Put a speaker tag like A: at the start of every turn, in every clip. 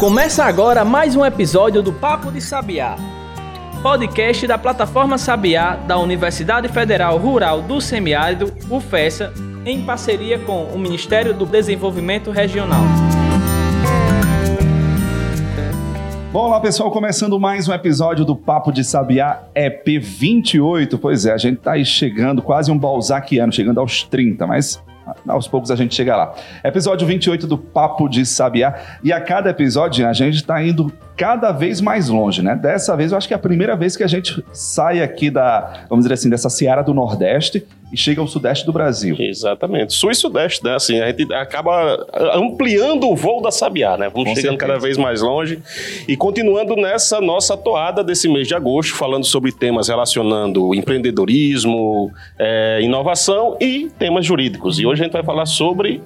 A: Começa agora mais um episódio do Papo de Sabiá, podcast da plataforma Sabiá da Universidade Federal Rural do Semiárido, UFESA, em parceria com o Ministério do Desenvolvimento Regional.
B: Bom, olá pessoal, começando mais um episódio do Papo de Sabiá EP 28. Pois é, a gente tá aí chegando, quase um balzaquiano, chegando aos 30, mas aos poucos a gente chega lá. Episódio 28 do Papo de Sabiá. E a cada episódio a gente está indo cada vez mais longe, né? Dessa vez eu acho que é a primeira vez que a gente sai aqui da, vamos dizer assim, dessa seara do Nordeste e chega ao sudeste do Brasil.
C: Exatamente. Sul e sudeste, né? Assim, a gente acaba ampliando o voo da Sabiá, né? Vamos Com chegando certeza. cada vez mais longe e continuando nessa nossa toada desse mês de agosto, falando sobre temas relacionando empreendedorismo, é, inovação e temas jurídicos. E hoje a gente vai falar sobre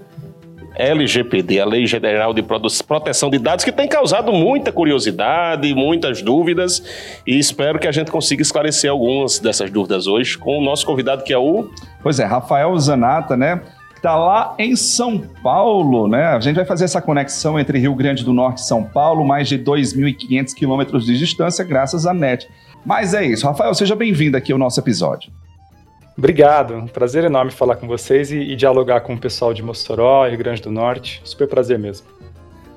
C: LGPD, a Lei General de Proteção de Dados, que tem causado muita curiosidade, muitas dúvidas, e espero que a gente consiga esclarecer algumas dessas dúvidas hoje com o nosso convidado que é o.
B: Pois é, Rafael Zanata, né? Está lá em São Paulo, né? A gente vai fazer essa conexão entre Rio Grande do Norte e São Paulo, mais de 2.500 quilômetros de distância, graças à NET. Mas é isso. Rafael, seja bem-vindo aqui ao nosso episódio.
D: Obrigado, um prazer enorme falar com vocês e, e, dialogar com o pessoal de Mossoró, Rio Grande do Norte. Super prazer mesmo.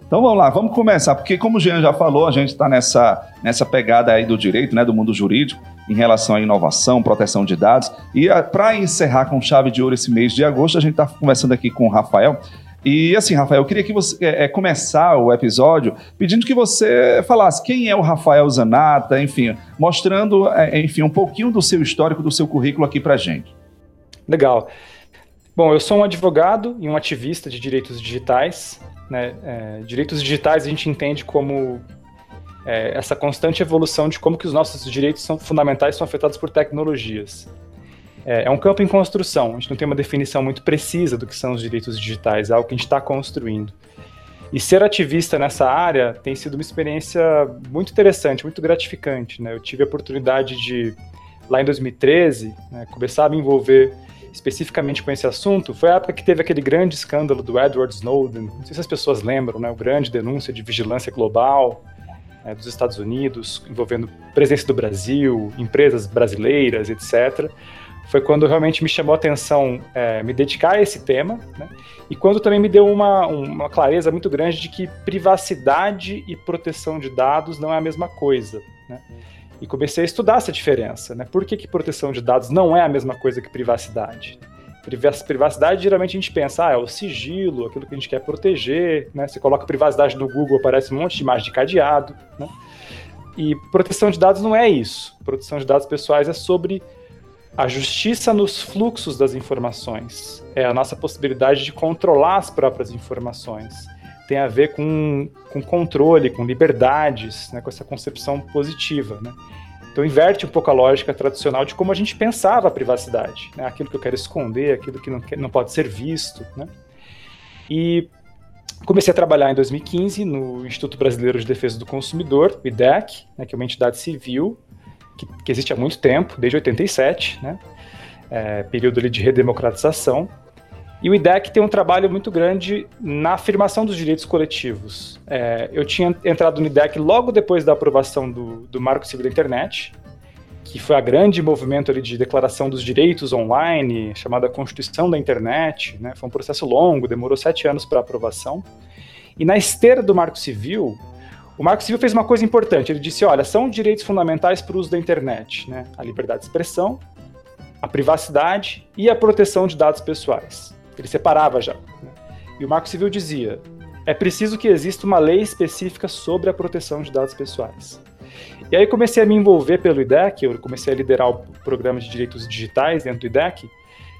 B: Então vamos lá, vamos começar, porque como o Jean já falou, a gente está nessa, nessa pegada aí do direito, né, do mundo jurídico, em relação à inovação, proteção de dados. E para encerrar com chave de ouro esse mês de agosto, a gente está conversando aqui com o Rafael. E assim, Rafael, eu queria que você é, é, começar o episódio pedindo que você falasse quem é o Rafael Zanata, enfim, mostrando, é, enfim, um pouquinho do seu histórico, do seu currículo aqui para gente.
D: Legal. Bom, eu sou um advogado e um ativista de direitos digitais. Né? É, direitos digitais a gente entende como é, essa constante evolução de como que os nossos direitos são fundamentais são afetados por tecnologias. É, é, um campo em construção, a gente não tem uma definição muito precisa do que são os direitos digitais, é algo que a gente está construindo. E ser ativista nessa área tem sido uma experiência muito interessante, muito gratificante. Né? Eu tive a oportunidade de, lá em 2013, né, começar a me envolver especificamente com esse assunto. Foi a época que teve aquele grande escândalo do Edward Snowden. Não sei se as pessoas lembram, né? o grande denúncia de vigilância global né, dos Estados Unidos, envolvendo presença do Brasil, empresas brasileiras, etc foi quando realmente me chamou a atenção é, me dedicar a esse tema, né? e quando também me deu uma, uma clareza muito grande de que privacidade e proteção de dados não é a mesma coisa. Né? E comecei a estudar essa diferença. Né? Por que, que proteção de dados não é a mesma coisa que privacidade? Privacidade, geralmente a gente pensa, ah, é o sigilo, aquilo que a gente quer proteger, né? Você coloca privacidade no Google, aparece um monte de imagem de cadeado, né? E proteção de dados não é isso. Proteção de dados pessoais é sobre a justiça nos fluxos das informações. É a nossa possibilidade de controlar as próprias informações. Tem a ver com, com controle, com liberdades, né, com essa concepção positiva. Né? Então inverte um pouco a lógica tradicional de como a gente pensava a privacidade. Né? Aquilo que eu quero esconder, aquilo que não, não pode ser visto. Né? E comecei a trabalhar em 2015 no Instituto Brasileiro de Defesa do Consumidor, o IDEC, né, que é uma entidade civil que, que existe há muito tempo, desde 87, né? É, período ali de redemocratização. E o IDEC tem um trabalho muito grande na afirmação dos direitos coletivos. É, eu tinha entrado no IDEC logo depois da aprovação do, do Marco Civil da Internet, que foi a grande movimento ali de declaração dos direitos online, chamada Constituição da Internet. Né? Foi um processo longo, demorou sete anos para aprovação. E na esteira do Marco Civil, o Marco Civil fez uma coisa importante. Ele disse: olha, são direitos fundamentais para o uso da internet, né? A liberdade de expressão, a privacidade e a proteção de dados pessoais. Ele separava já. Né? E o Marco Civil dizia: é preciso que exista uma lei específica sobre a proteção de dados pessoais. E aí comecei a me envolver pelo IDEC, eu comecei a liderar o programa de direitos digitais dentro do IDEC,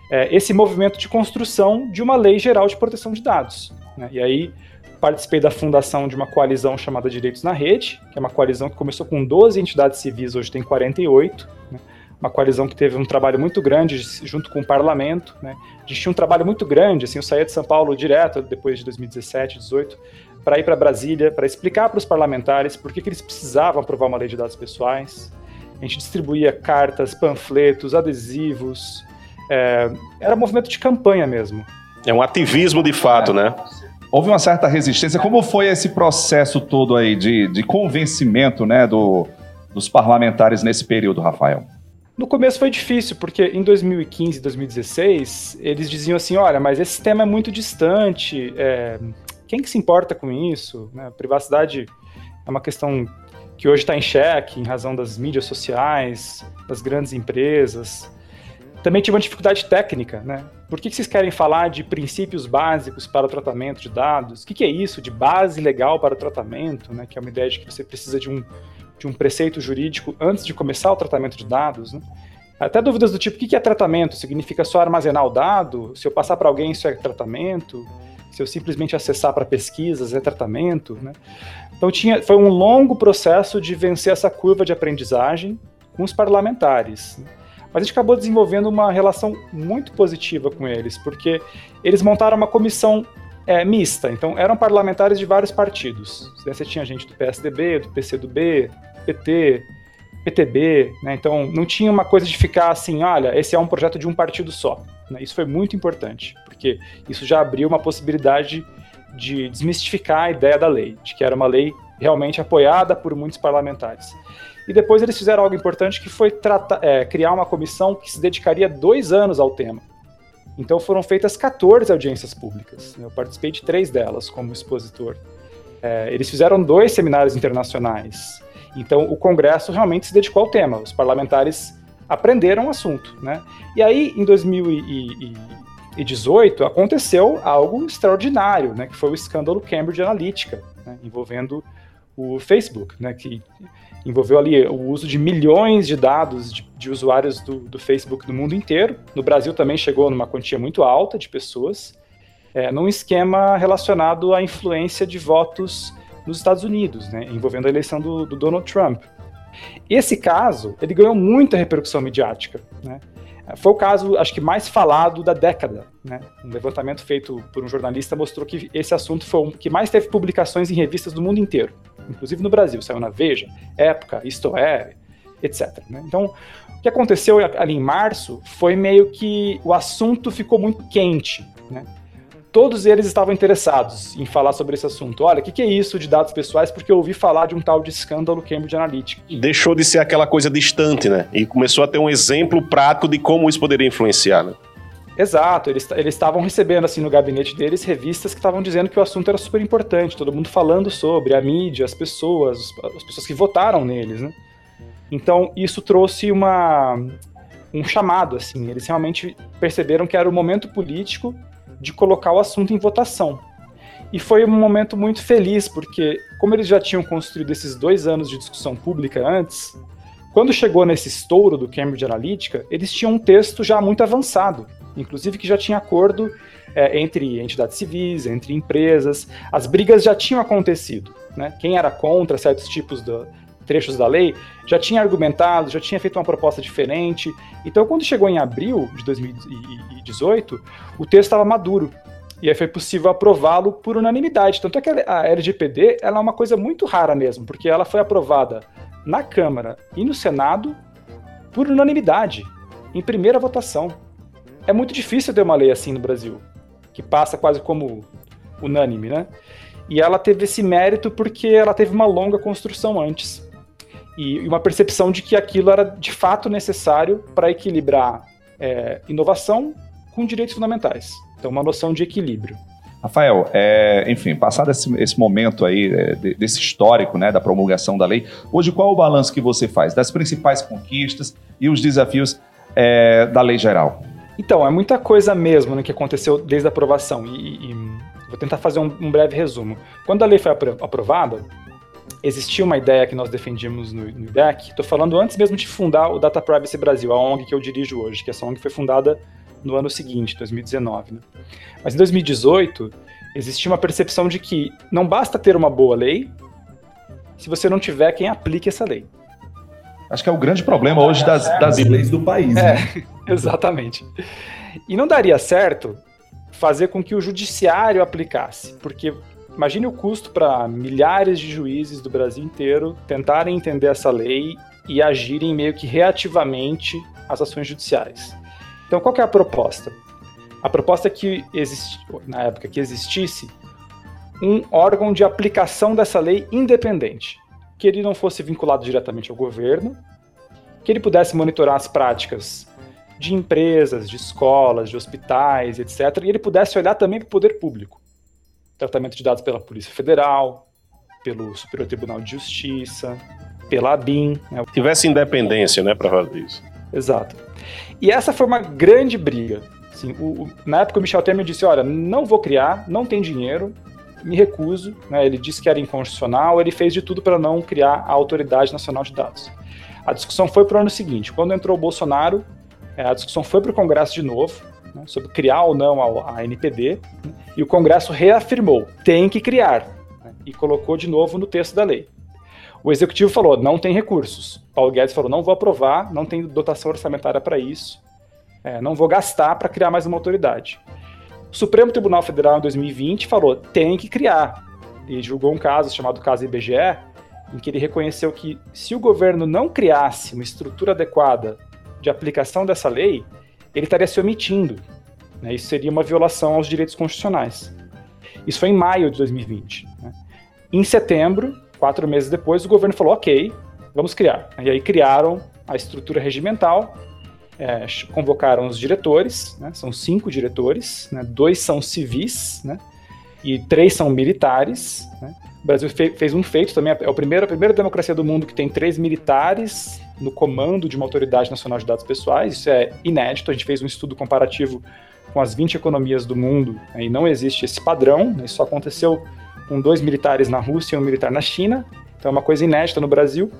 D: é, esse movimento de construção de uma lei geral de proteção de dados. Né? E aí participei da fundação de uma coalizão chamada Direitos na Rede, que é uma coalizão que começou com 12 entidades civis, hoje tem 48. Né? Uma coalizão que teve um trabalho muito grande junto com o parlamento. Né? A gente tinha um trabalho muito grande, assim, eu saía de São Paulo direto, depois de 2017, 2018, para ir para Brasília, para explicar para os parlamentares por que, que eles precisavam aprovar uma lei de dados pessoais. A gente distribuía cartas, panfletos, adesivos. É, era um movimento de campanha mesmo.
C: É um ativismo de fato, é. né?
B: Houve uma certa resistência. Como foi esse processo todo aí de, de convencimento né, do, dos parlamentares nesse período, Rafael?
D: No começo foi difícil, porque em 2015 e 2016, eles diziam assim, olha, mas esse tema é muito distante, é, quem que se importa com isso? Né? Privacidade é uma questão que hoje está em xeque em razão das mídias sociais, das grandes empresas. Também tive uma dificuldade técnica, né? Por que, que vocês querem falar de princípios básicos para o tratamento de dados? O que, que é isso de base legal para o tratamento, né? Que é uma ideia de que você precisa de um de um preceito jurídico antes de começar o tratamento de dados. Né? Até dúvidas do tipo: o que é tratamento? Significa só armazenar o dado? Se eu passar para alguém, isso é tratamento? Se eu simplesmente acessar para pesquisas, é tratamento? Né? Então, tinha, foi um longo processo de vencer essa curva de aprendizagem com os parlamentares. Né? Mas a gente acabou desenvolvendo uma relação muito positiva com eles, porque eles montaram uma comissão é, mista. Então, eram parlamentares de vários partidos. Você tinha gente do PSDB, do PCdoB, PT, PTB, né? Então, não tinha uma coisa de ficar assim, olha, esse é um projeto de um partido só. Né? Isso foi muito importante, porque isso já abriu uma possibilidade de desmistificar a ideia da lei, de que era uma lei realmente apoiada por muitos parlamentares. E depois eles fizeram algo importante que foi é, criar uma comissão que se dedicaria dois anos ao tema. Então foram feitas 14 audiências públicas. Eu participei de três delas como expositor. É, eles fizeram dois seminários internacionais. Então o Congresso realmente se dedicou ao tema. Os parlamentares aprenderam o assunto. Né? E aí, em 2018, aconteceu algo extraordinário, né? que foi o escândalo Cambridge Analytica, né? envolvendo o Facebook, né? que envolveu ali o uso de milhões de dados de, de usuários do, do, Facebook no mundo inteiro. No Brasil também chegou numa quantia muito alta de pessoas, é, num esquema relacionado à influência de votos nos Estados Unidos, né, envolvendo a eleição do, do Donald Trump. Esse caso, ele ganhou muita repercussão midiática, né? Foi o caso, acho que mais falado da década. Né? Um levantamento feito por um jornalista mostrou que esse assunto foi o que mais teve publicações em revistas do mundo inteiro inclusive no Brasil, saiu na Veja, Época, Isto É, etc. Né? Então, o que aconteceu ali em março foi meio que o assunto ficou muito quente. Né? Todos eles estavam interessados em falar sobre esse assunto. Olha, o que, que, é isso de dados pessoais? Porque eu ouvi falar de um tal de escândalo Cambridge Analytica.
C: Deixou de ser aquela coisa distante, né? E começou a ter um exemplo prático de como isso poderia influenciar, né?
D: Exato, eles estavam recebendo assim no gabinete deles revistas que estavam dizendo que o assunto era super importante, todo mundo falando sobre, a mídia, as pessoas, as pessoas que votaram neles, né? Então isso trouxe uma, um chamado, assim, eles realmente perceberam que era o momento político de colocar o assunto em votação. E foi um momento muito feliz, porque como eles já tinham construído esses dois anos de discussão pública antes, quando chegou nesse estouro do Cambridge Analytica, eles tinham um texto já muito avançado inclusive que já tinha acordo é, entre entidades civis, entre empresas, as brigas já tinham acontecido. Né? Quem era contra certos tipos de trechos da lei já tinha argumentado, já tinha feito uma proposta diferente. Então, quando chegou em abril de 2018, o texto estava maduro. E aí foi possível aprová-lo por unanimidade. Tanto é que a LGPD é uma coisa muito rara mesmo, porque ela foi aprovada na Câmara e no Senado por unanimidade, em primeira votação. É muito difícil ter uma lei assim no Brasil, que passa quase como unânime, né? E ela teve esse mérito porque ela teve uma longa construção antes. E uma percepção de que aquilo era de fato necessário para equilibrar é, inovação com direitos fundamentais. Então, uma noção de equilíbrio.
B: Rafael, é, enfim, passado esse, esse momento aí, é, desse histórico né, da promulgação da lei, hoje qual é o balanço que você faz das principais conquistas e os desafios é, da lei geral?
D: Então, é muita coisa mesmo né, que aconteceu desde a aprovação. E, e vou tentar fazer um, um, breve resumo. Quando a lei foi aprovada, existia uma ideia que nós defendíamos no, no IDEC. Estou falando antes mesmo de fundar o Data Privacy Brasil, a ONG que eu dirijo hoje, que essa ONG foi fundada no ano seguinte, 2019. Né? Mas em 2018, existia uma percepção de que não basta ter uma boa lei se você não tiver quem aplique essa lei.
B: Acho que é o grande problema hoje das, das leis do país. É, né?
D: exatamente. E não daria certo fazer com que o judiciário aplicasse, porque imagine o custo para milhares de juízes do Brasil inteiro tentarem entender essa lei e agirem meio que reativamente às ações judiciais. Então, qual é a proposta? A proposta é que na época que existisse um órgão de aplicação dessa lei independente, que ele não fosse vinculado diretamente ao governo, que ele pudesse monitorar as práticas de empresas, de escolas, de hospitais, etc. E ele pudesse olhar também para o poder público. Tratamento de dados pela Polícia Federal, pelo Superior Tribunal de Justiça, pela ABIN.
C: Né? Tivesse independência, né, para fazer isso.
D: Exato. E essa foi uma grande briga. Assim, o, o, na época o Michel Temer disse, olha, não vou criar, não tem dinheiro, me recuso. Né? Ele disse que era inconstitucional, ele fez de tudo para não criar a Autoridade Nacional de Dados. A discussão foi para o ano seguinte. Quando entrou o Bolsonaro, é, a discussão foi para o Congresso de novo, né, sobre criar ou não a, a NPD, né, e o Congresso reafirmou, tem que criar, né, e colocou de novo no texto da lei. O Executivo falou, não tem recursos. Paulo Guedes falou, não vou aprovar, não tem dotação orçamentária para isso, é, não vou gastar para criar mais uma autoridade. O Supremo Tribunal Federal, em 2020, falou, tem que criar, e julgou um caso chamado caso IBGE, em que ele reconheceu que se o governo não criasse uma estrutura adequada de aplicação dessa lei, ele estaria se omitindo. Né? Isso seria uma violação aos direitos constitucionais. Isso foi em maio de 2020. Né? Em setembro, quatro meses depois, o governo falou: ok, vamos criar. E aí criaram a estrutura regimental, é, convocaram os diretores, né? são cinco diretores, né? dois são civis né? e três são militares. Né? O Brasil fe fez um feito também, é a primeira, a primeira democracia do mundo que tem três militares no comando de uma autoridade nacional de dados pessoais. Isso é inédito. A gente fez um estudo comparativo com as 20 economias do mundo né, e não existe esse padrão. Né, isso aconteceu com dois militares na Rússia e um militar na China. Então é uma coisa inédita no Brasil.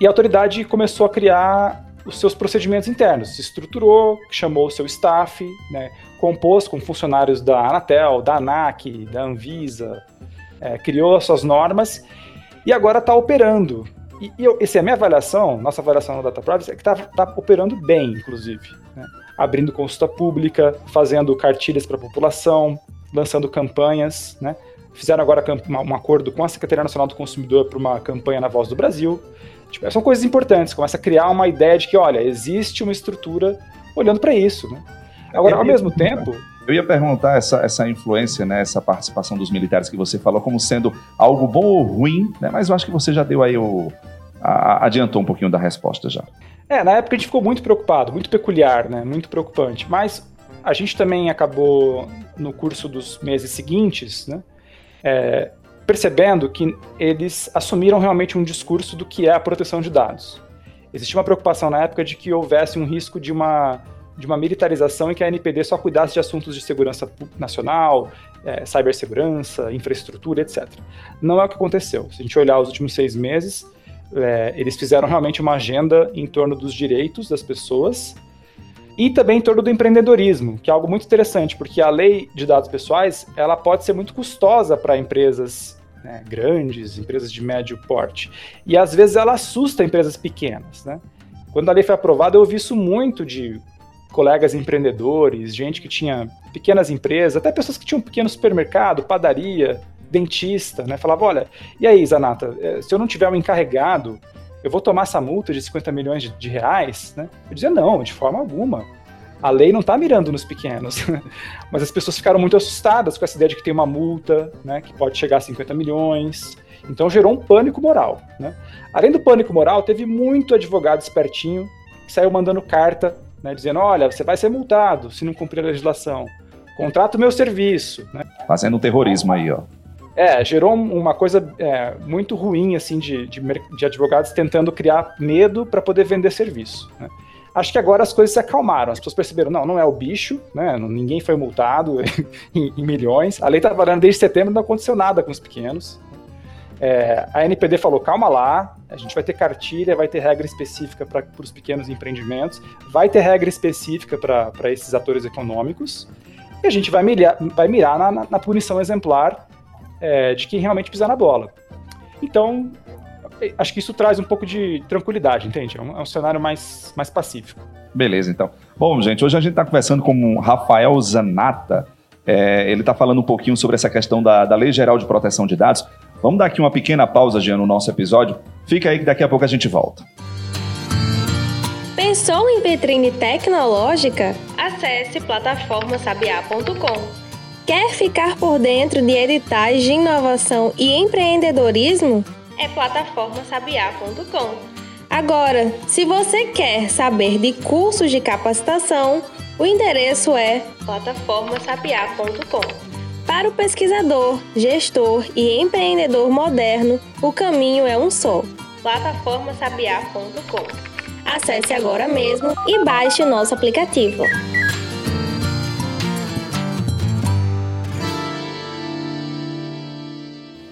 D: E a autoridade começou a criar os seus procedimentos internos, se estruturou, chamou o seu staff, né, compôs com funcionários da Anatel, da ANAC, da Anvisa, é, criou as suas normas e agora está operando. E, e eu, essa é a minha avaliação, nossa avaliação no Data Privacy, é que está tá operando bem, inclusive. Né? Abrindo consulta pública, fazendo cartilhas para a população, lançando campanhas, né? Fizeram agora um acordo com a Secretaria Nacional do Consumidor para uma campanha na Voz do Brasil. Tipo, são coisas importantes, começa a criar uma ideia de que, olha, existe uma estrutura olhando para isso. Né? Agora, ao mesmo tempo,
B: eu ia perguntar essa, essa influência, né, essa participação dos militares que você falou como sendo algo bom ou ruim, né, mas eu acho que você já deu aí o. A, adiantou um pouquinho da resposta já.
D: É, na época a gente ficou muito preocupado, muito peculiar, né, muito preocupante, mas a gente também acabou, no curso dos meses seguintes, né, é, percebendo que eles assumiram realmente um discurso do que é a proteção de dados. Existia uma preocupação na época de que houvesse um risco de uma de uma militarização em que a NPD só cuidasse de assuntos de segurança nacional, é, cibersegurança, infraestrutura, etc. Não é o que aconteceu. Se a gente olhar os últimos seis meses, é, eles fizeram realmente uma agenda em torno dos direitos das pessoas e também em torno do empreendedorismo, que é algo muito interessante, porque a lei de dados pessoais ela pode ser muito custosa para empresas né, grandes, empresas de médio porte, e às vezes ela assusta empresas pequenas, né? Quando a lei foi aprovada, eu ouvi isso muito de colegas empreendedores, gente que tinha pequenas empresas, até pessoas que tinham um pequeno supermercado, padaria, dentista, né? Falava, olha, e aí, Zanata, eh, se eu não tiver um encarregado, eu vou tomar essa multa de 50 milhões de, de reais, né? Eu dizia, não, de forma alguma. A lei não está mirando nos pequenos. Mas as pessoas ficaram muito assustadas com essa ideia de que tem uma multa, né, que pode chegar a 50 milhões. Então gerou um pânico moral. Né? Além do pânico moral, teve muito advogado espertinho que saiu mandando carta né, dizendo: olha, você vai ser multado se não cumprir a legislação. Contrata o meu serviço. Né?
B: Fazendo um terrorismo aí, ó.
D: É, gerou uma coisa é, muito ruim assim de, de, de, advogados tentando criar medo para poder vender serviço. Né? Acho que agora as coisas se acalmaram, as pessoas perceberam, não, não é o bicho, né? ninguém foi multado em, em milhões, a lei está valendo desde setembro, não aconteceu nada com os pequenos. É, a NPD falou: calma lá, a gente vai ter cartilha, vai ter regra específica para os pequenos empreendimentos, vai ter regra específica para esses atores econômicos, e a gente vai mirar, vai mirar na, na, na punição exemplar é, de quem realmente pisar na bola. Então, acho que isso traz um pouco de tranquilidade, entende? É um, é um cenário mais, mais pacífico.
B: Beleza, então. Bom, gente, hoje a gente está conversando com o Rafael Zanata. É, ele está falando um pouquinho sobre essa questão da, da Lei Geral de Proteção de Dados. Vamos dar aqui uma pequena pausa, Jean, no nosso episódio. Fica aí que daqui a pouco a gente volta.
E: Pensou em vitrine tecnológica? Acesse plataformasabiá.com. Quer ficar por dentro de editais de inovação e empreendedorismo? É plataformasabiá.com. Agora, se você quer saber de cursos de capacitação, o endereço é plataformasabiá.com. Para o pesquisador, gestor e empreendedor moderno, o caminho é um só: plataformasabiá.com. Acesse agora mesmo e baixe o nosso aplicativo.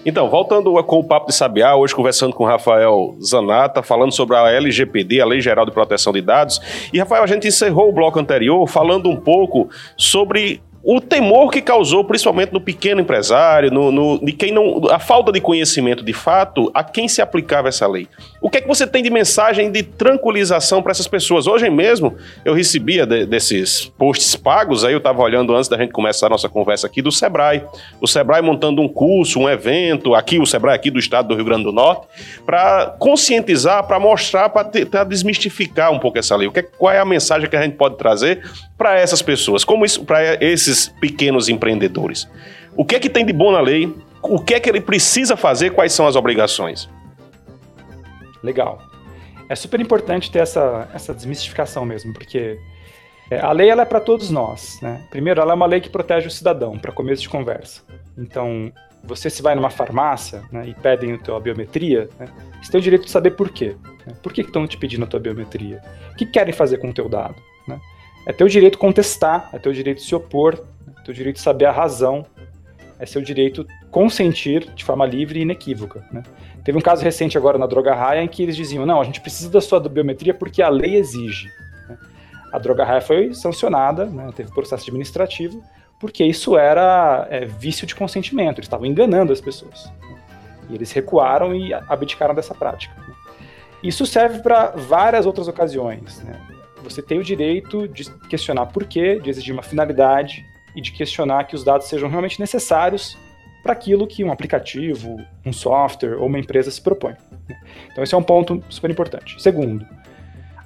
C: Então, voltando com o Papo de Sabiá, hoje conversando com o Rafael Zanata, falando sobre a LGPD, a Lei Geral de Proteção de Dados. E, Rafael, a gente encerrou o bloco anterior falando um pouco sobre o temor que causou, principalmente no pequeno empresário, no, no, de quem não. a falta de conhecimento de fato, a quem se aplicava essa lei. O que é que você tem de mensagem de tranquilização para essas pessoas? Hoje mesmo eu recebia de, desses posts pagos, aí eu estava olhando antes da gente começar a nossa conversa aqui do Sebrae. O Sebrae montando um curso, um evento, aqui, o Sebrae aqui do estado do Rio Grande do Norte, para conscientizar, para mostrar, para desmistificar um pouco essa lei. O que, é, qual é a mensagem que a gente pode trazer para essas pessoas? Como isso, para esses pequenos empreendedores? O que é que tem de bom na lei? O que é que ele precisa fazer? Quais são as obrigações?
D: Legal. É super importante ter essa, essa desmistificação mesmo, porque é, a lei ela é para todos nós. Né? Primeiro, ela é uma lei que protege o cidadão, para começo de conversa. Então, você se vai numa farmácia né, e pedem a tua biometria, né, você tem o direito de saber por quê. Né? Por que estão te pedindo a tua biometria? O que querem fazer com o teu dado? É teu direito contestar, é teu direito se opor, é teu direito saber a razão, é seu direito consentir de forma livre e inequívoca. Né? Teve um caso recente agora na Droga Raia em que eles diziam: não, a gente precisa da sua biometria porque a lei exige. Né? A Droga Raia foi sancionada, né? teve processo administrativo, porque isso era é, vício de consentimento, eles estavam enganando as pessoas. Né? E eles recuaram e abdicaram dessa prática. Né? Isso serve para várias outras ocasiões. Né? Você tem o direito de questionar por quê, de exigir uma finalidade e de questionar que os dados sejam realmente necessários para aquilo que um aplicativo, um software ou uma empresa se propõe. Então, esse é um ponto super importante. Segundo,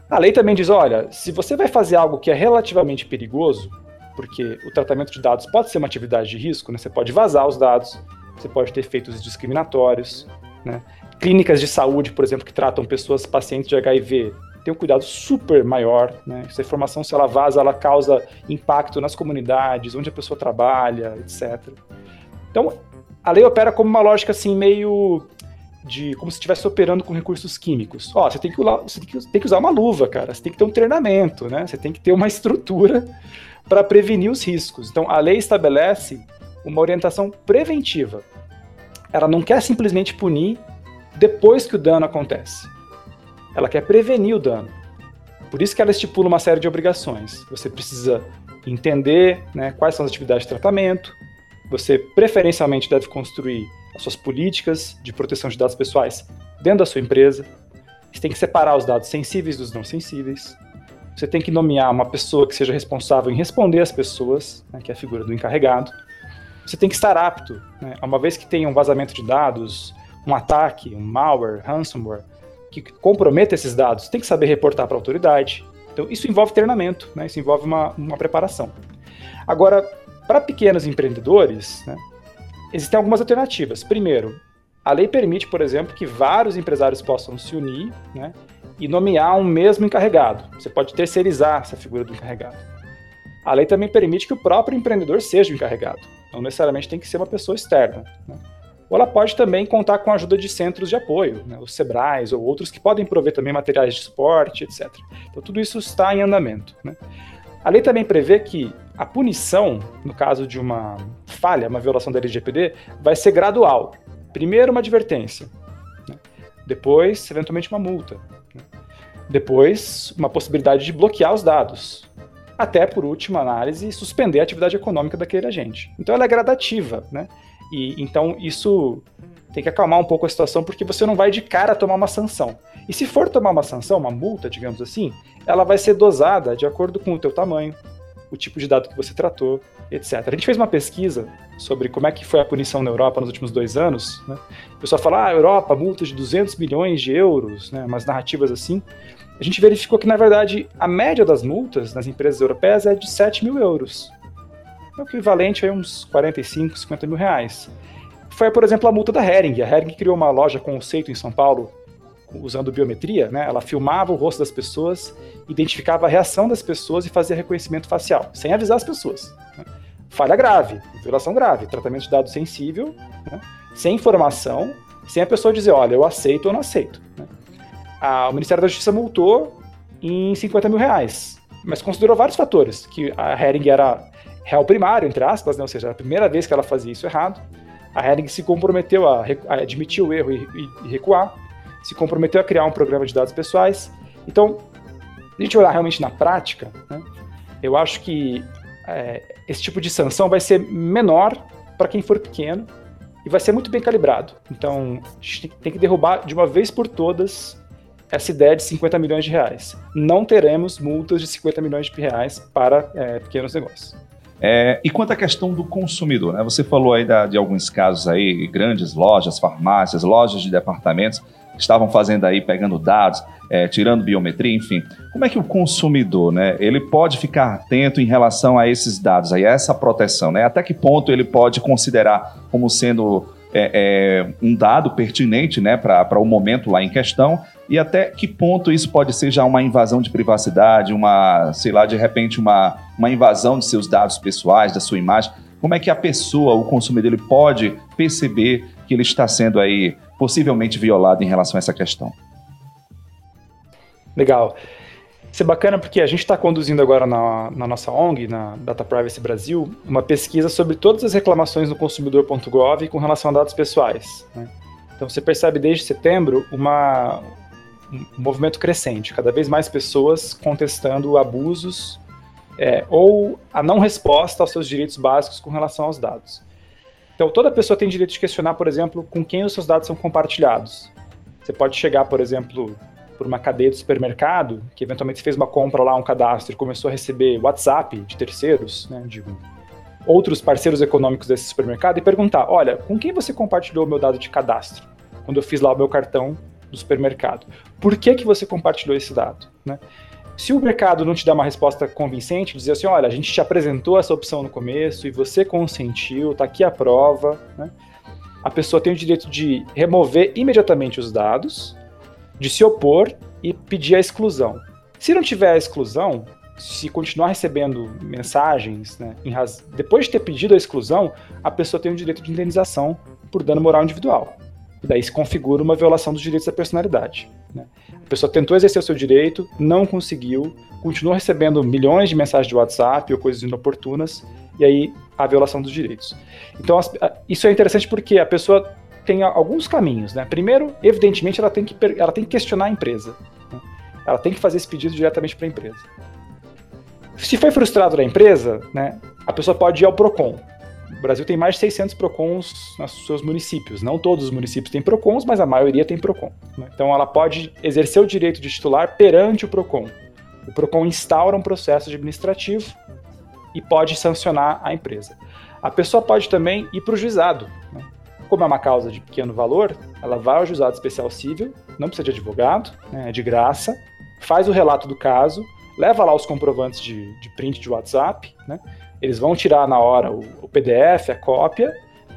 D: a lei também diz: olha, se você vai fazer algo que é relativamente perigoso, porque o tratamento de dados pode ser uma atividade de risco, né? você pode vazar os dados, você pode ter efeitos discriminatórios. Né? Clínicas de saúde, por exemplo, que tratam pessoas pacientes de HIV, tem um cuidado super maior. Né? Essa informação, se ela vaza, ela causa impacto nas comunidades, onde a pessoa trabalha, etc. Então, a lei opera como uma lógica assim, meio de como se estivesse operando com recursos químicos. Ó, você tem que, você tem que, tem que usar uma luva, cara. Você tem que ter um treinamento, né? Você tem que ter uma estrutura para prevenir os riscos. Então, a lei estabelece uma orientação preventiva. Ela não quer simplesmente punir depois que o dano acontece. Ela quer prevenir o dano. Por isso que ela estipula uma série de obrigações. Você precisa entender né, quais são as atividades de tratamento, você preferencialmente deve construir as suas políticas de proteção de dados pessoais dentro da sua empresa. Você tem que separar os dados sensíveis dos não sensíveis. Você tem que nomear uma pessoa que seja responsável em responder às pessoas, né, que é a figura do encarregado. Você tem que estar apto, né, uma vez que tenha um vazamento de dados, um ataque, um malware, ransomware, que comprometa esses dados, tem que saber reportar para a autoridade. Então, isso envolve treinamento, né? isso envolve uma, uma preparação. Agora, para pequenos empreendedores, né, existem algumas alternativas. Primeiro, a lei permite, por exemplo, que vários empresários possam se unir né, e nomear um mesmo encarregado. Você pode terceirizar essa figura do encarregado. A lei também permite que o próprio empreendedor seja o encarregado. Não necessariamente tem que ser uma pessoa externa. Né? Ou ela pode também contar com a ajuda de centros de apoio, né, os SEBRAES ou outros que podem prover também materiais de suporte, etc. Então tudo isso está em andamento. Né? A lei também prevê que a punição, no caso de uma falha, uma violação da LGPD, vai ser gradual. Primeiro uma advertência, né? depois eventualmente uma multa, né? depois uma possibilidade de bloquear os dados, até por última análise suspender a atividade econômica daquele agente. Então ela é gradativa, né? E então isso tem que acalmar um pouco a situação, porque você não vai de cara tomar uma sanção. E se for tomar uma sanção, uma multa, digamos assim, ela vai ser dosada de acordo com o teu tamanho, o tipo de dado que você tratou, etc. A gente fez uma pesquisa sobre como é que foi a punição na Europa nos últimos dois anos. Né? O pessoal fala, ah, Europa, multa de 200 milhões de euros, né? umas narrativas assim. A gente verificou que, na verdade, a média das multas nas empresas europeias é de 7 mil euros. É o equivalente a uns 45, 50 mil reais. Foi, por exemplo, a multa da Hering. A Hering criou uma loja conceito em São Paulo usando biometria, né? Ela filmava o rosto das pessoas, identificava a reação das pessoas e fazia reconhecimento facial, sem avisar as pessoas. Né? Falha grave, violação grave, tratamento de dado sensível, né? sem informação, sem a pessoa dizer, olha, eu aceito ou não aceito. Né? A, o Ministério da Justiça multou em 50 mil reais, mas considerou vários fatores, que a Hering era réu primário, entre aspas, né? ou seja, a primeira vez que ela fazia isso errado, a Hering se comprometeu a, a admitir o erro e, e, e recuar, se comprometeu a criar um programa de dados pessoais. Então, se a gente olhar realmente na prática, né, eu acho que é, esse tipo de sanção vai ser menor para quem for pequeno e vai ser muito bem calibrado. Então, a gente tem que derrubar de uma vez por todas essa ideia de 50 milhões de reais. Não teremos multas de 50 milhões de reais para é, pequenos negócios.
B: É, e quanto à questão do consumidor, né? Você falou aí da, de alguns casos aí, grandes lojas, farmácias, lojas de departamentos estavam fazendo aí, pegando dados, é, tirando biometria, enfim. Como é que o consumidor, né, ele pode ficar atento em relação a esses dados, aí, a essa proteção, né? Até que ponto ele pode considerar como sendo é, é, um dado pertinente, né, para o momento lá em questão e até que ponto isso pode ser já uma invasão de privacidade, uma, sei lá, de repente uma, uma invasão de seus dados pessoais, da sua imagem. Como é que a pessoa, o consumidor, ele pode perceber que ele está sendo aí possivelmente violado em relação a essa questão?
D: Legal. Isso é bacana porque a gente está conduzindo agora na, na, nossa ONG, na Data Privacy Brasil, uma pesquisa sobre todas as reclamações no consumidor.gov com relação a dados pessoais. Né? Então você percebe desde setembro uma, um movimento crescente, cada vez mais pessoas contestando abusos é, ou a não resposta aos seus direitos básicos com relação aos dados. Então, toda pessoa tem direito de questionar, por exemplo, com quem os seus dados são compartilhados. Você pode chegar, por exemplo, por uma cadeia de supermercado, que eventualmente fez uma compra lá, um cadastro, e começou a receber WhatsApp de terceiros, né, de outros parceiros econômicos desse supermercado, e perguntar: olha, com quem você compartilhou o meu dado de cadastro? Quando eu fiz lá o meu cartão do supermercado. Por que, que você compartilhou esse dado? Né? Se o mercado não te dá uma resposta convincente, dizer assim, olha, a gente te apresentou essa opção no começo e você consentiu, está aqui a prova, né? a pessoa tem o direito de remover imediatamente os dados, de se opor e pedir a exclusão. Se não tiver a exclusão, se continuar recebendo mensagens, né, raz... depois de ter pedido a exclusão, a pessoa tem o direito de indenização por dano moral individual. E daí se configura uma violação dos direitos da personalidade. Né? A pessoa tentou exercer o seu direito, não conseguiu, continuou recebendo milhões de mensagens de WhatsApp ou coisas inoportunas, e aí a violação dos direitos. Então, isso é interessante porque a pessoa tem alguns caminhos. Né? Primeiro, evidentemente, ela tem que, ela tem que questionar a empresa. Né? Ela tem que fazer esse pedido diretamente para a empresa. Se foi frustrado na empresa, né, a pessoa pode ir ao PROCON. Brasil tem mais de 600 PROCONs nos seus municípios. Não todos os municípios têm PROCONs, mas a maioria tem PROCON. Né? Então ela pode exercer o direito de titular perante o PROCON. O PROCON instaura um processo administrativo e pode sancionar a empresa. A pessoa pode também ir para o juizado. Né? Como é uma causa de pequeno valor, ela vai ao juizado especial civil, não precisa de advogado, né? é de graça, faz o relato do caso, leva lá os comprovantes de, de print de WhatsApp, né? Eles vão tirar na hora o, o PDF, a cópia,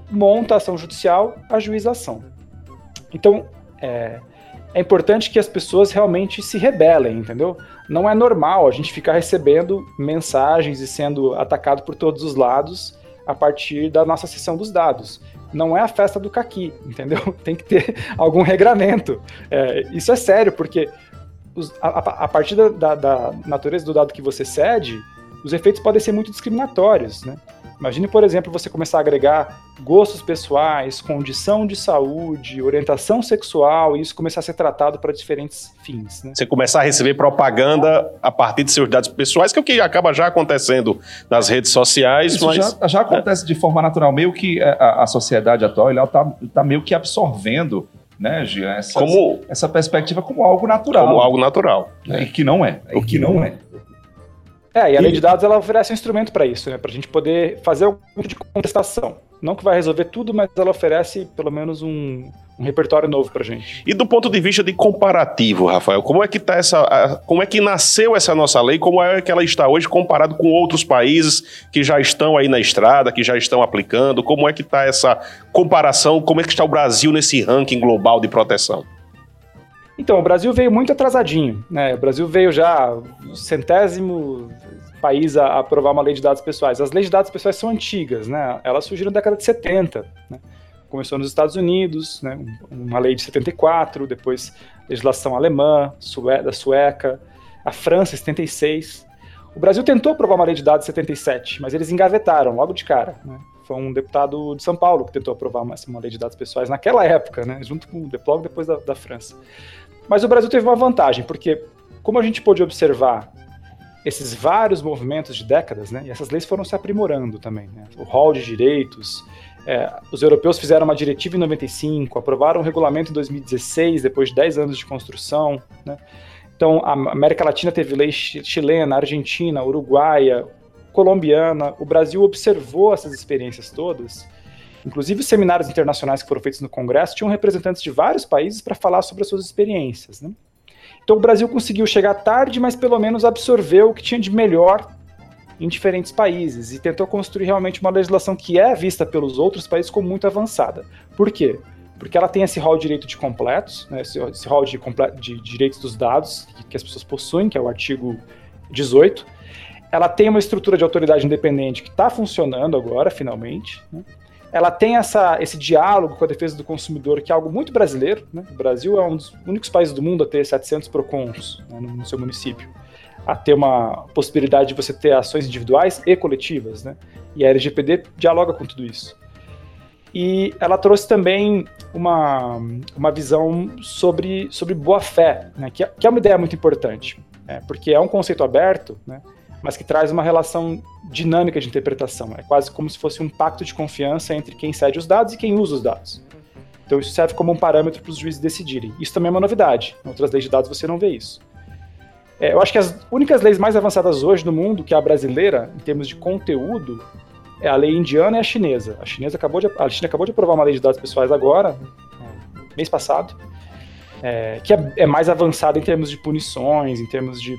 D: monta a ação judicial, ajuiza a ação. Então, é, é importante que as pessoas realmente se rebelem, entendeu? Não é normal a gente ficar recebendo mensagens e sendo atacado por todos os lados a partir da nossa sessão dos dados. Não é a festa do caqui, entendeu? Tem que ter algum regramento. É, isso é sério, porque os, a, a, partir da, da, da natureza do dado que você cede, os efeitos podem ser muito discriminatórios, né? Imagine, por exemplo, você começar a agregar gostos pessoais, condição de saúde, orientação sexual, e isso começar a ser tratado para diferentes fins. Né?
C: Você começar a receber propaganda a partir de seus dados pessoais, que é o que acaba já acontecendo nas redes sociais.
B: Isso
C: mas...
B: já, já acontece é. de forma natural, meio que a, a sociedade atual está tá meio que absorvendo né, Gia, essa, como, essa perspectiva como algo natural.
C: Como algo natural.
B: Né? E que não é. O que não é.
D: É, e a lei de dados ela oferece um instrumento para isso, né? Para a gente poder fazer algum tipo de contestação. Não que vai resolver tudo, mas ela oferece pelo menos um, um repertório novo para gente.
C: E do ponto de vista de comparativo, Rafael, como é que tá essa, como é que nasceu essa nossa lei? Como é que ela está hoje comparado com outros países que já estão aí na estrada, que já estão aplicando? Como é que está essa comparação? Como é que está o Brasil nesse ranking global de proteção?
D: Então, o Brasil veio muito atrasadinho, né? O Brasil veio já centésimo país a aprovar uma lei de dados pessoais. As leis de dados pessoais são antigas, né? Elas surgiram na década de 70, né? Começou nos Estados Unidos, né? Uma lei de 74, depois legislação alemã, da sueca, a França, 76. O Brasil tentou aprovar uma lei de dados em 77, mas eles engavetaram logo de cara, né? Foi um deputado de São Paulo que tentou aprovar uma, uma lei de dados pessoais naquela época, né? Junto com o logo depois da, da França. Mas o Brasil teve uma vantagem, porque como a gente pôde observar esses vários movimentos de décadas, né, e essas leis foram se aprimorando também. Né, o rol de direitos, é, os europeus fizeram uma diretiva em 95, aprovaram um regulamento em 2016, depois de 10 anos de construção. Né, então, a América Latina teve lei chilena, argentina, uruguaia, colombiana. O Brasil observou essas experiências todas. Inclusive, os seminários internacionais que foram feitos no Congresso tinham representantes de vários países para falar sobre as suas experiências. Né? Então o Brasil conseguiu chegar tarde, mas pelo menos absorveu o que tinha de melhor em diferentes países e tentou construir realmente uma legislação que é vista pelos outros países como muito avançada. Por quê? Porque ela tem esse rol de direito de completos, né, esse, esse rol de, de, direitos dos dados que, que as pessoas possuem, que é o artigo 18. Ela tem uma estrutura de autoridade independente que está funcionando agora, finalmente. Né? Ela tem essa, esse diálogo com a defesa do consumidor, que é algo muito brasileiro. Né? O Brasil é um dos únicos países do mundo a ter 700 PROCONs né, no, seu município, a ter uma possibilidade de você ter ações individuais e coletivas. Né? E a LGPD dialoga com tudo isso. E ela trouxe também uma, uma visão sobre, sobre boa-fé, né? que, é, que é uma ideia muito importante, né? porque é um conceito aberto, né? Mas que traz uma relação dinâmica de interpretação. É quase como se fosse um pacto de confiança entre quem cede os dados e quem usa os dados. Então isso serve como um parâmetro para os juízes decidirem. Isso também é uma novidade. Em outras leis de dados você não vê isso. É, eu acho que as únicas leis mais avançadas hoje no mundo, que é a brasileira, em termos de conteúdo, é a lei indiana e a chinesa. A, chinesa acabou de, a China acabou de aprovar uma lei de dados pessoais agora, mês passado, é, que é, é mais avançada em termos de punições, em termos de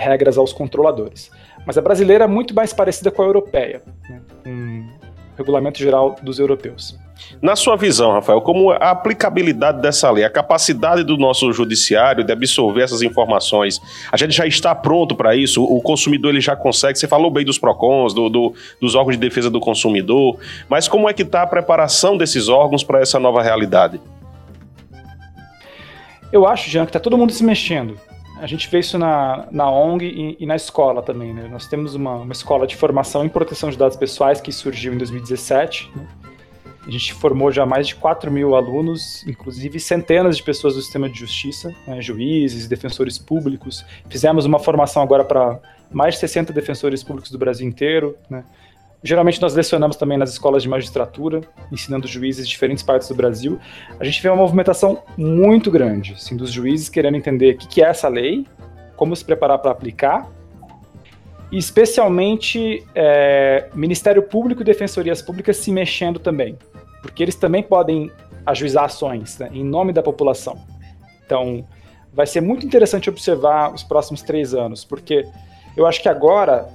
D: regras aos controladores. Mas a brasileira é muito mais parecida com a europeia, né, com o regulamento geral dos europeus.
C: Na sua visão, Rafael, como a aplicabilidade dessa lei, a capacidade do nosso judiciário de absorver essas informações, a gente já está pronto para isso? O consumidor ele já consegue? Você falou bem dos PROCONs, do, do, dos órgãos de defesa do consumidor, mas como é que está a preparação desses órgãos para essa nova realidade?
D: Eu acho, Jean, que está todo mundo se mexendo. A gente vê isso na, na ONG e, e na escola também. Né? Nós temos uma, uma escola de formação em proteção de dados pessoais que surgiu em 2017. Né? A gente formou já mais de 4 mil alunos, inclusive centenas de pessoas do sistema de justiça, né? juízes, defensores públicos. Fizemos uma formação agora para mais de 60 defensores públicos do Brasil inteiro. Né? Geralmente nós lecionamos também nas escolas de magistratura, ensinando juízes de diferentes partes do Brasil. A gente vê uma movimentação muito grande, assim, dos juízes querendo entender o que é essa lei, como se preparar para aplicar, e especialmente é, Ministério Público e Defensorias Públicas se mexendo também, porque eles também podem ajuizar ações né, em nome da população. Então, vai ser muito interessante observar os próximos três anos, porque eu acho que agora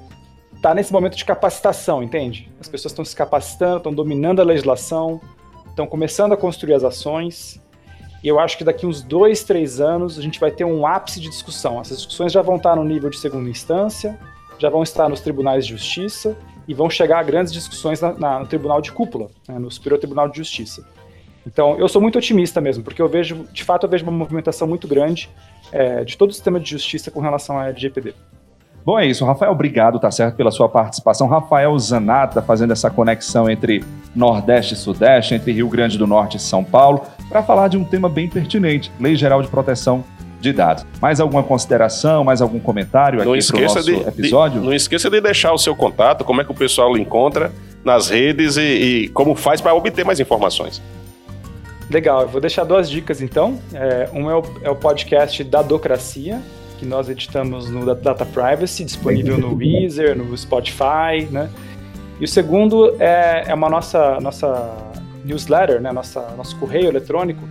D: está nesse momento de capacitação, entende? As pessoas estão se capacitando, estão dominando a legislação, estão começando a construir as ações. E eu acho que daqui uns dois, três anos a gente vai ter um ápice de discussão. Essas discussões já vão estar no nível de segunda instância, já vão estar nos tribunais de justiça e vão chegar a grandes discussões na, na, no tribunal de cúpula, né, no Superior Tribunal de Justiça. Então, eu sou muito otimista mesmo, porque eu vejo, de fato, eu vejo uma movimentação muito grande é, de todo o sistema de justiça com relação à LGPD.
B: Bom, é isso. Rafael, obrigado, tá certo, pela sua participação. Rafael Zanata fazendo essa conexão entre Nordeste e Sudeste, entre Rio Grande do Norte e São Paulo, para falar de um tema bem pertinente, Lei Geral de Proteção de dados. Mais alguma consideração, mais algum comentário aqui para o nosso de, episódio?
C: De, não esqueça de deixar o seu contato, como é que o pessoal encontra nas redes e, e como faz para obter mais informações.
D: Legal, eu vou deixar duas dicas então. É, um é o, é o podcast da Docracia, que nós editamos no Data Privacy, disponível no Weezer, no Spotify, né? E o segundo é, é uma nossa, nossa newsletter, né, nossa, nosso correio eletrônico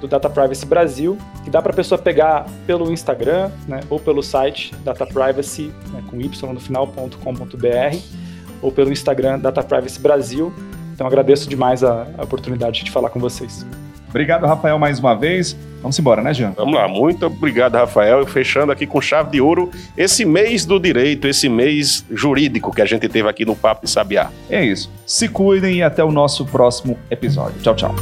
D: do Data Privacy Brasil, que dá para a pessoa pegar pelo Instagram né, ou pelo site dataprivacy, né, com y no final.com.br, ou pelo Instagram Data Privacy Brasil. Então agradeço demais a, a oportunidade de falar com vocês.
B: Obrigado, Rafael, mais uma vez. Vamos embora, né, Jean?
C: Vamos lá. Muito obrigado, Rafael. E fechando aqui com chave de ouro esse mês do direito, esse mês jurídico que a gente teve aqui no Papo de Sabiá.
B: É isso. Se cuidem e até o nosso próximo episódio. Tchau, tchau.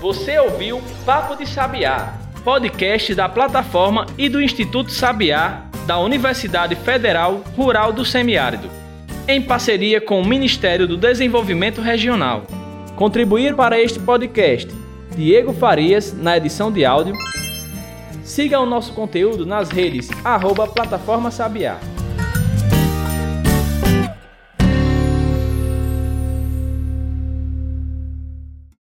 A: Você ouviu Papo de Sabiá, podcast da plataforma e do Instituto Sabiá da Universidade Federal Rural do Semiárido, em parceria com o Ministério do Desenvolvimento Regional. Contribuir para este podcast, Diego Farias, na edição de áudio. Siga o nosso conteúdo nas redes arroba Plataforma Sabiá.